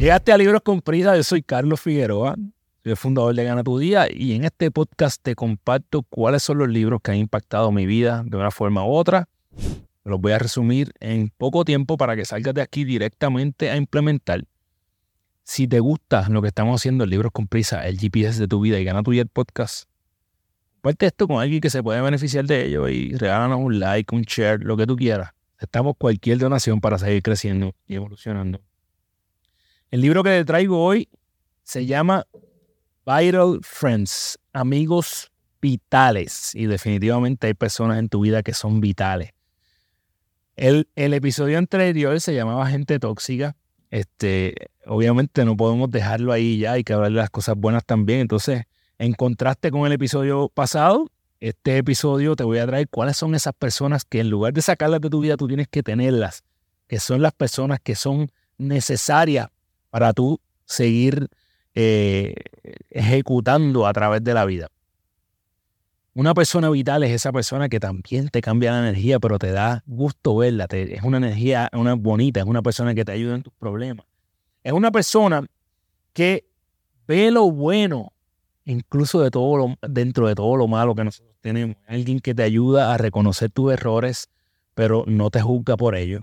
Llegaste a Libros con Prisa, yo soy Carlos Figueroa, soy el fundador de Gana Tu Día y en este podcast te comparto cuáles son los libros que han impactado mi vida de una forma u otra. Los voy a resumir en poco tiempo para que salgas de aquí directamente a implementar. Si te gusta lo que estamos haciendo en Libros con Prisa, el GPS de tu vida y Gana Tu Día el podcast, comparte esto con alguien que se puede beneficiar de ello y regálanos un like, un share, lo que tú quieras. Estamos cualquier donación para seguir creciendo y evolucionando. El libro que te traigo hoy se llama Vital Friends, amigos vitales. Y definitivamente hay personas en tu vida que son vitales. El, episodio anterior se llamaba Gente Tóxica. Este, obviamente no podemos dejarlo ahí ya, hay que hablar de las cosas buenas también. Entonces, en contraste con el episodio pasado, este episodio te voy a traer cuáles son esas personas que en lugar de sacarlas de tu vida, tú tienes que tenerlas, que son las personas que son necesarias para tú seguir eh, ejecutando a través de la vida. Una persona vital es esa persona que también te cambia la energía, pero te da gusto verla. es una energía una bonita, es una persona que te ayuda en tus problemas. Es una persona que ve lo bueno incluso de todo lo, dentro de todo lo malo que nosotros tenemos. Alguien que te ayuda a reconocer tus errores, pero no te juzga por ello.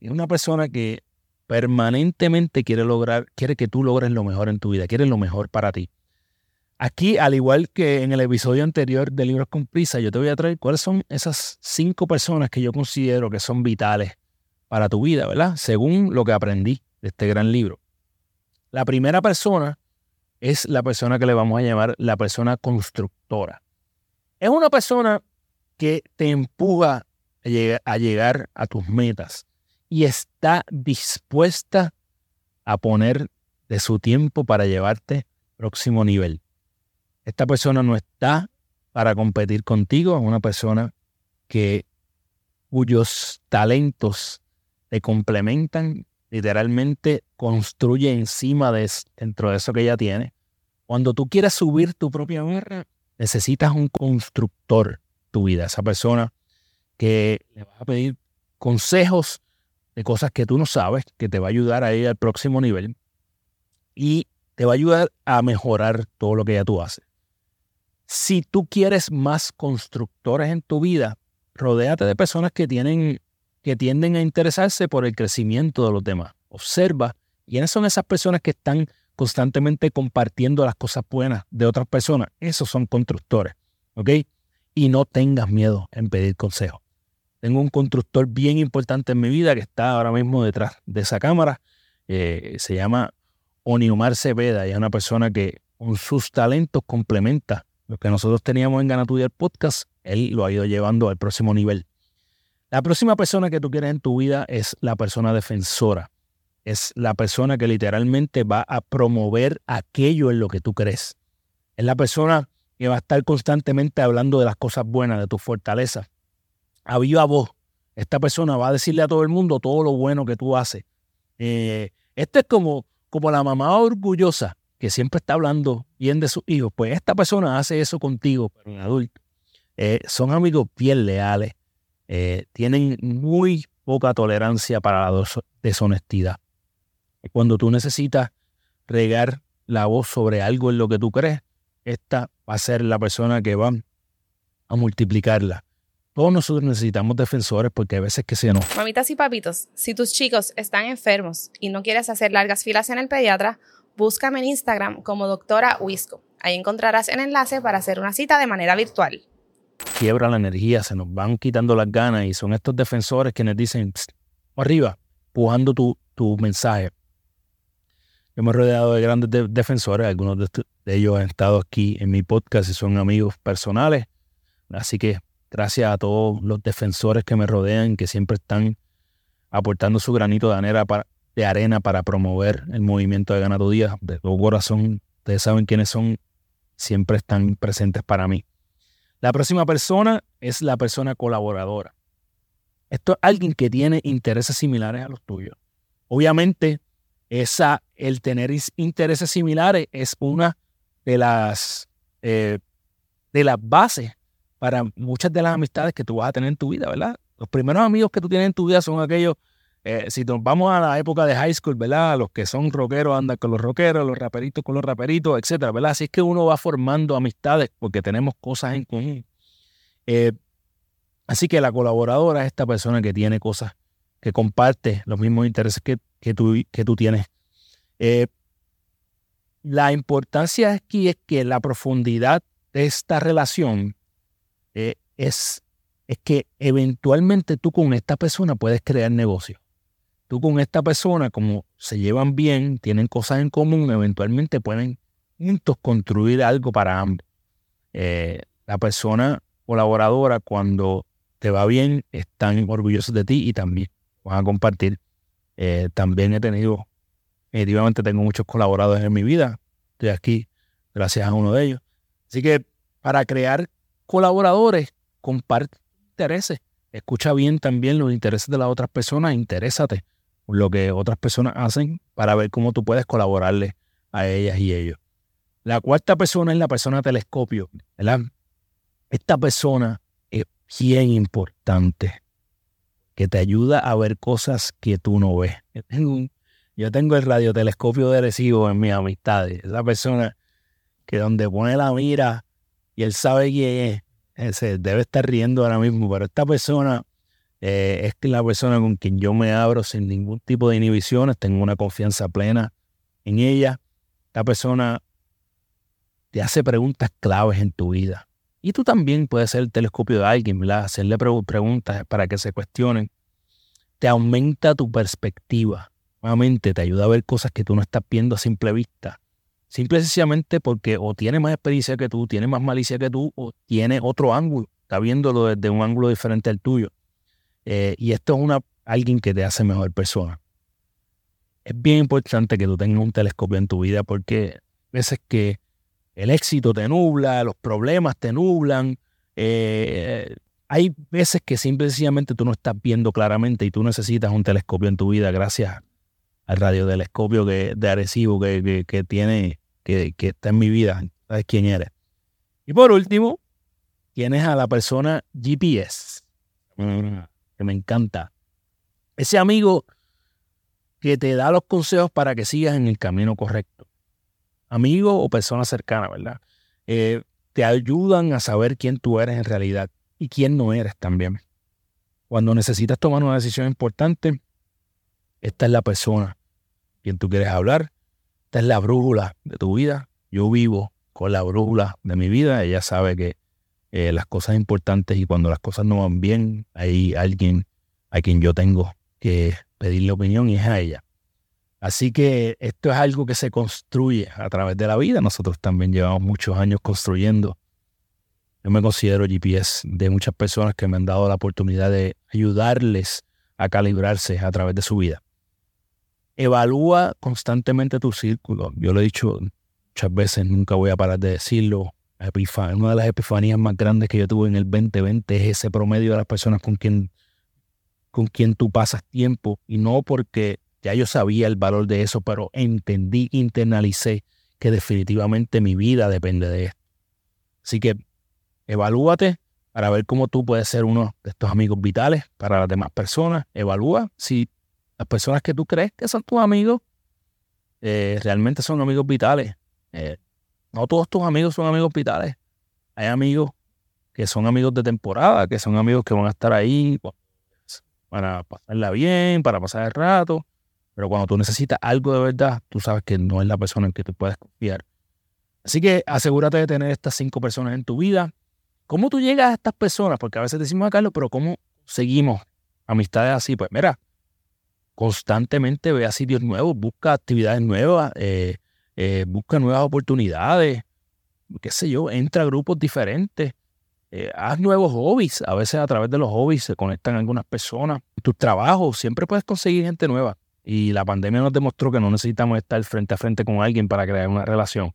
Es una persona que permanentemente quiere lograr, quiere que tú logres lo mejor en tu vida, quiere lo mejor para ti. Aquí, al igual que en el episodio anterior de Libros con Prisa, yo te voy a traer cuáles son esas cinco personas que yo considero que son vitales para tu vida, ¿verdad? Según lo que aprendí de este gran libro. La primera persona es la persona que le vamos a llamar la persona constructora. Es una persona que te empuja a llegar a, tus metas y está dispuesta a poner de su tiempo para llevarte próximo nivel. Esta persona no está para competir contigo, es una persona que cuyos talentos te complementan, literalmente construye encima de dentro de eso que ella tiene cuando tú quieras subir tu propia barra, necesitas un constructor tu vida, esa persona que le vas a pedir consejos de cosas que tú no sabes, que te va a ayudar a ir al próximo nivel y te va a ayudar a mejorar todo lo que ya tú haces. Si tú quieres más constructores en tu vida, rodéate de personas que tienen que tienden a interesarse por el crecimiento de los demás. Observa quiénes son esas personas que están constantemente compartiendo las cosas buenas de otras personas. Esos son constructores, ¿ok? Y no tengas miedo en pedir consejo. Tengo un constructor bien importante en mi vida que está ahora mismo detrás de esa cámara. Eh, se llama Oniumar Cepeda y es una persona que con sus talentos complementa lo que nosotros teníamos en Ganatudia podcast. Él lo ha ido llevando al próximo nivel. La próxima persona que tú quieres en tu vida es la persona defensora es la persona que literalmente va a promover aquello en lo que tú crees. Es la persona que va a estar constantemente hablando de las cosas buenas, de tu fortaleza. A viva voz. Esta persona va a decirle a todo el mundo todo lo bueno que tú haces. Eh, este es como, como la mamá orgullosa que siempre está hablando bien de sus hijos. Pues esta persona hace eso contigo, pero en adulto. Eh, son amigos bien leales. Eh, tienen muy poca tolerancia para la deshonestidad. Cuando tú necesitas regar la voz sobre algo en lo que tú crees, esta va a ser la persona que va a multiplicarla. Todos nosotros necesitamos defensores porque a veces que se nos... Mamitas y papitos, si tus chicos están enfermos y no quieres hacer largas filas en el pediatra, búscame en Instagram como doctora Wisco. Ahí encontrarás el enlace para hacer una cita de manera virtual. Quiebra la energía, se nos van quitando las ganas y son estos defensores que nos dicen, arriba, pujando tu, tu mensaje. Yo me he rodeado de grandes defensores, algunos de, ellos han estado aquí en mi podcast y son amigos personales. Así que gracias a todos los defensores que me rodean, que siempre están aportando su granito de arena para, de arena para promover el movimiento de Ganado Díaz. De todo corazón, ustedes saben quiénes son, siempre están presentes para mí. La próxima persona es la persona colaboradora. Esto es alguien que tiene intereses similares a los tuyos. Obviamente, esa, el tener intereses similares es una de las, eh, de las bases para muchas de las amistades que tú vas a tener en tu vida, ¿verdad? Los primeros amigos que tú tienes en tu vida son aquellos eh, si nos vamos a la época de high school, ¿verdad? Los que son rockeros andan con los rockeros, los raperitos con los raperitos, etcétera, ¿verdad? Así es que uno va formando amistades porque tenemos cosas en común. Eh, así que la colaboradora es esta persona que tiene cosas, que comparte los mismos intereses que, que, tú, que tú tienes. Eh, la importancia aquí es que la profundidad de esta relación es, es que eventualmente tú con esta persona puedes crear negocio tú con esta persona, como se llevan bien, tienen cosas en común, eventualmente pueden juntos construir algo para ambos. Eh, la persona colaboradora, cuando te va bien, están orgullosos de ti y también van a compartir. Eh, también he tenido, efectivamente tengo muchos colaboradores en mi vida. Estoy aquí gracias a uno de ellos. Así que para crear colaboradores, comparte intereses. Escucha bien también los intereses de las otras personas, interésate lo que otras personas hacen para ver cómo tú puedes colaborarle a ellas y ellos. La cuarta persona es la persona telescopio, ¿verdad? Esta persona es bien importante, que te ayuda a ver cosas que tú no ves. Yo tengo, el radiotelescopio de recibo en mis amistades. Esa persona que donde pone la mira y él sabe quién es, ese debe estar riendo ahora mismo, pero esta persona eh, es la persona con quien yo me abro sin ningún tipo de inhibiciones, tengo una confianza plena en ella. Esta persona te hace preguntas claves en tu vida. Y tú también puedes ser el telescopio de alguien, ¿verdad? Hacerle preguntas para que se cuestionen. Te aumenta tu perspectiva. Nuevamente te ayuda a ver cosas que tú no estás viendo a simple vista. Simple y sencillamente porque o tiene más experiencia que tú, tiene más malicia que tú, o tiene otro ángulo. Está viéndolo desde un ángulo diferente al tuyo. Eh, y esto es una, alguien que te hace mejor persona. Es bien importante que tú tengas un telescopio en tu vida porque veces que el éxito te nubla, los problemas te nublan. Eh, hay veces que simplemente tú no estás viendo claramente y tú necesitas un telescopio en tu vida gracias al radiotelescopio que, de Arecibo que, que, tiene, que, está en mi vida. Sabes quién eres. Y por último, tienes a la persona GPS que me encanta. Ese amigo que te da los consejos para que sigas en el camino correcto. Amigo o persona cercana, ¿verdad? Eh, te ayudan a saber quién tú eres en realidad y quién no eres también. Cuando necesitas tomar una decisión importante, esta es la persona quien tú quieres hablar. Esta es la brújula de tu vida. Yo vivo con la brújula de mi vida. Ella sabe que eh, las cosas importantes y cuando las cosas no van bien, hay alguien a quien yo tengo que pedirle opinión y es a ella. Así que esto es algo que se construye a través de la vida. Nosotros también llevamos muchos años construyendo. Yo me considero GPS de muchas personas que me han dado la oportunidad de ayudarles a calibrarse a través de su vida. Evalúa constantemente tu círculo. Yo lo he dicho muchas veces, nunca voy a parar de decirlo una de las epifanías más grandes que yo tuve en el 2020 es ese promedio de las personas con quien, con quien tú pasas tiempo. Y no porque ya yo sabía el valor de eso, pero entendí, internalicé que definitivamente mi vida depende de esto. Así que evalúate para ver cómo tú puedes ser uno de estos amigos vitales para las demás personas. Evalúa si las personas que tú crees que son tus amigos eh, realmente son amigos vitales. Eh, no todos tus amigos son amigos vitales. Hay amigos que son amigos de temporada, que son amigos que van a estar ahí para pasarla bien, para pasar el rato. Pero cuando tú necesitas algo de verdad, tú sabes que no es la persona en que tú puedes confiar. Así que asegúrate de tener estas cinco personas en tu vida. ¿Cómo tú llegas a estas personas? Porque a veces decimos a Carlos, pero ¿cómo seguimos amistades así? Pues mira, constantemente ve a sitios nuevos, busca actividades nuevas, eh, eh, busca nuevas oportunidades, qué sé yo, entra a grupos diferentes, eh, haz nuevos hobbies, a veces a través de los hobbies se conectan algunas personas, tu trabajo siempre puedes conseguir gente nueva y la pandemia nos demostró que no necesitamos estar frente a frente con alguien para crear una relación.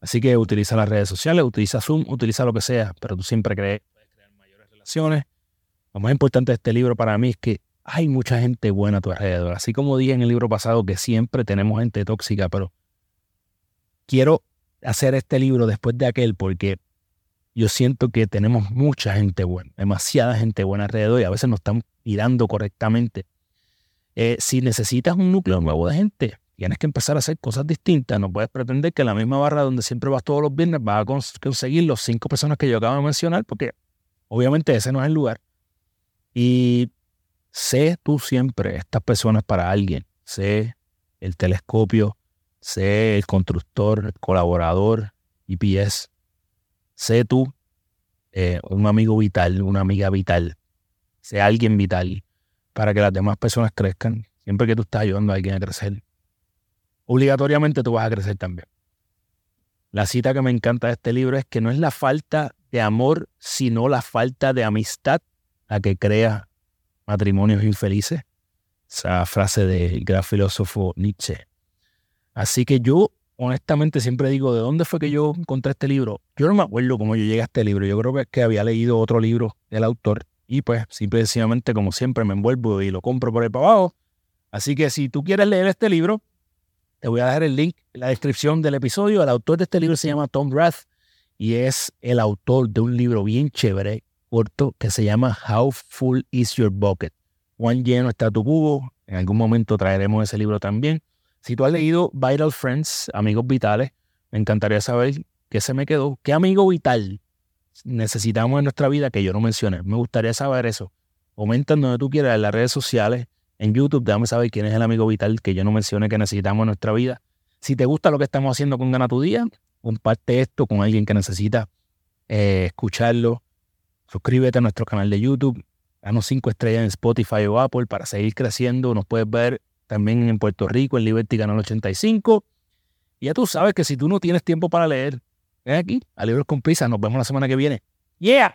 Así que utiliza las redes sociales, utiliza Zoom, utiliza lo que sea, pero tú siempre crees, puedes crear mayores relaciones. Lo más importante de este libro para mí es que hay mucha gente buena a tu alrededor. Así como dije en el libro pasado que siempre tenemos gente tóxica, pero quiero hacer este libro después de aquel porque yo siento que tenemos mucha gente buena, demasiada gente buena alrededor y a veces no están mirando correctamente. Eh, si necesitas un núcleo nuevo de gente, tienes que empezar a hacer cosas distintas. No puedes pretender que la misma barra donde siempre vas todos los viernes vas a conseguir los cinco personas que yo acabo de mencionar, porque obviamente ese no es el lugar. Y sé tú siempre estas personas para alguien. Sé el telescopio, sé el constructor, el colaborador, IPS. Sé tú eh, un amigo vital, una amiga vital. Sé alguien vital para que las demás personas crezcan. Siempre que tú estás ayudando a alguien a crecer, obligatoriamente tú vas a crecer también. La cita que me encanta de este libro es que no es la falta de amor, sino la falta de amistad la que crea matrimonios infelices. Esa frase del gran filósofo Nietzsche. Así que yo, honestamente, siempre digo, ¿de dónde fue que yo encontré este libro? Yo no me acuerdo cómo yo llegué a este libro. Yo creo que había leído otro libro del autor y pues simple y sencillamente, como siempre, me envuelvo y lo compro por ahí para abajo. Así que si tú quieres leer este libro, te voy a dejar el link en la descripción del episodio. El autor de este libro se llama Tom Rath y es el autor de un libro bien chévere, corto, que se llama How Full is Your Bucket? ¿Cuán lleno está tu cubo? En algún momento traeremos ese libro también. Si tú has leído Vital Friends, Amigos Vitales, me encantaría saber qué se me quedó. ¿Qué amigo vital necesitamos en nuestra vida que yo no mencioné? Me gustaría saber eso. Comenta donde tú quieras en las redes sociales en YouTube. Déjame saber quién es el amigo vital que yo no mencioné que necesitamos en nuestra vida. Si te gusta lo que estamos haciendo con Gana Tu Día, comparte esto con alguien que necesita eh, escucharlo. Suscríbete a nuestro canal de YouTube. Danos cinco estrellas en Spotify o Apple para seguir creciendo. Nos puedes ver también en Puerto Rico, en Liberty Canal 85. Y ya tú sabes que si tú no tienes tiempo para leer, ven aquí a Libros con Prisa. Nos vemos la semana que viene. ¡Yeah!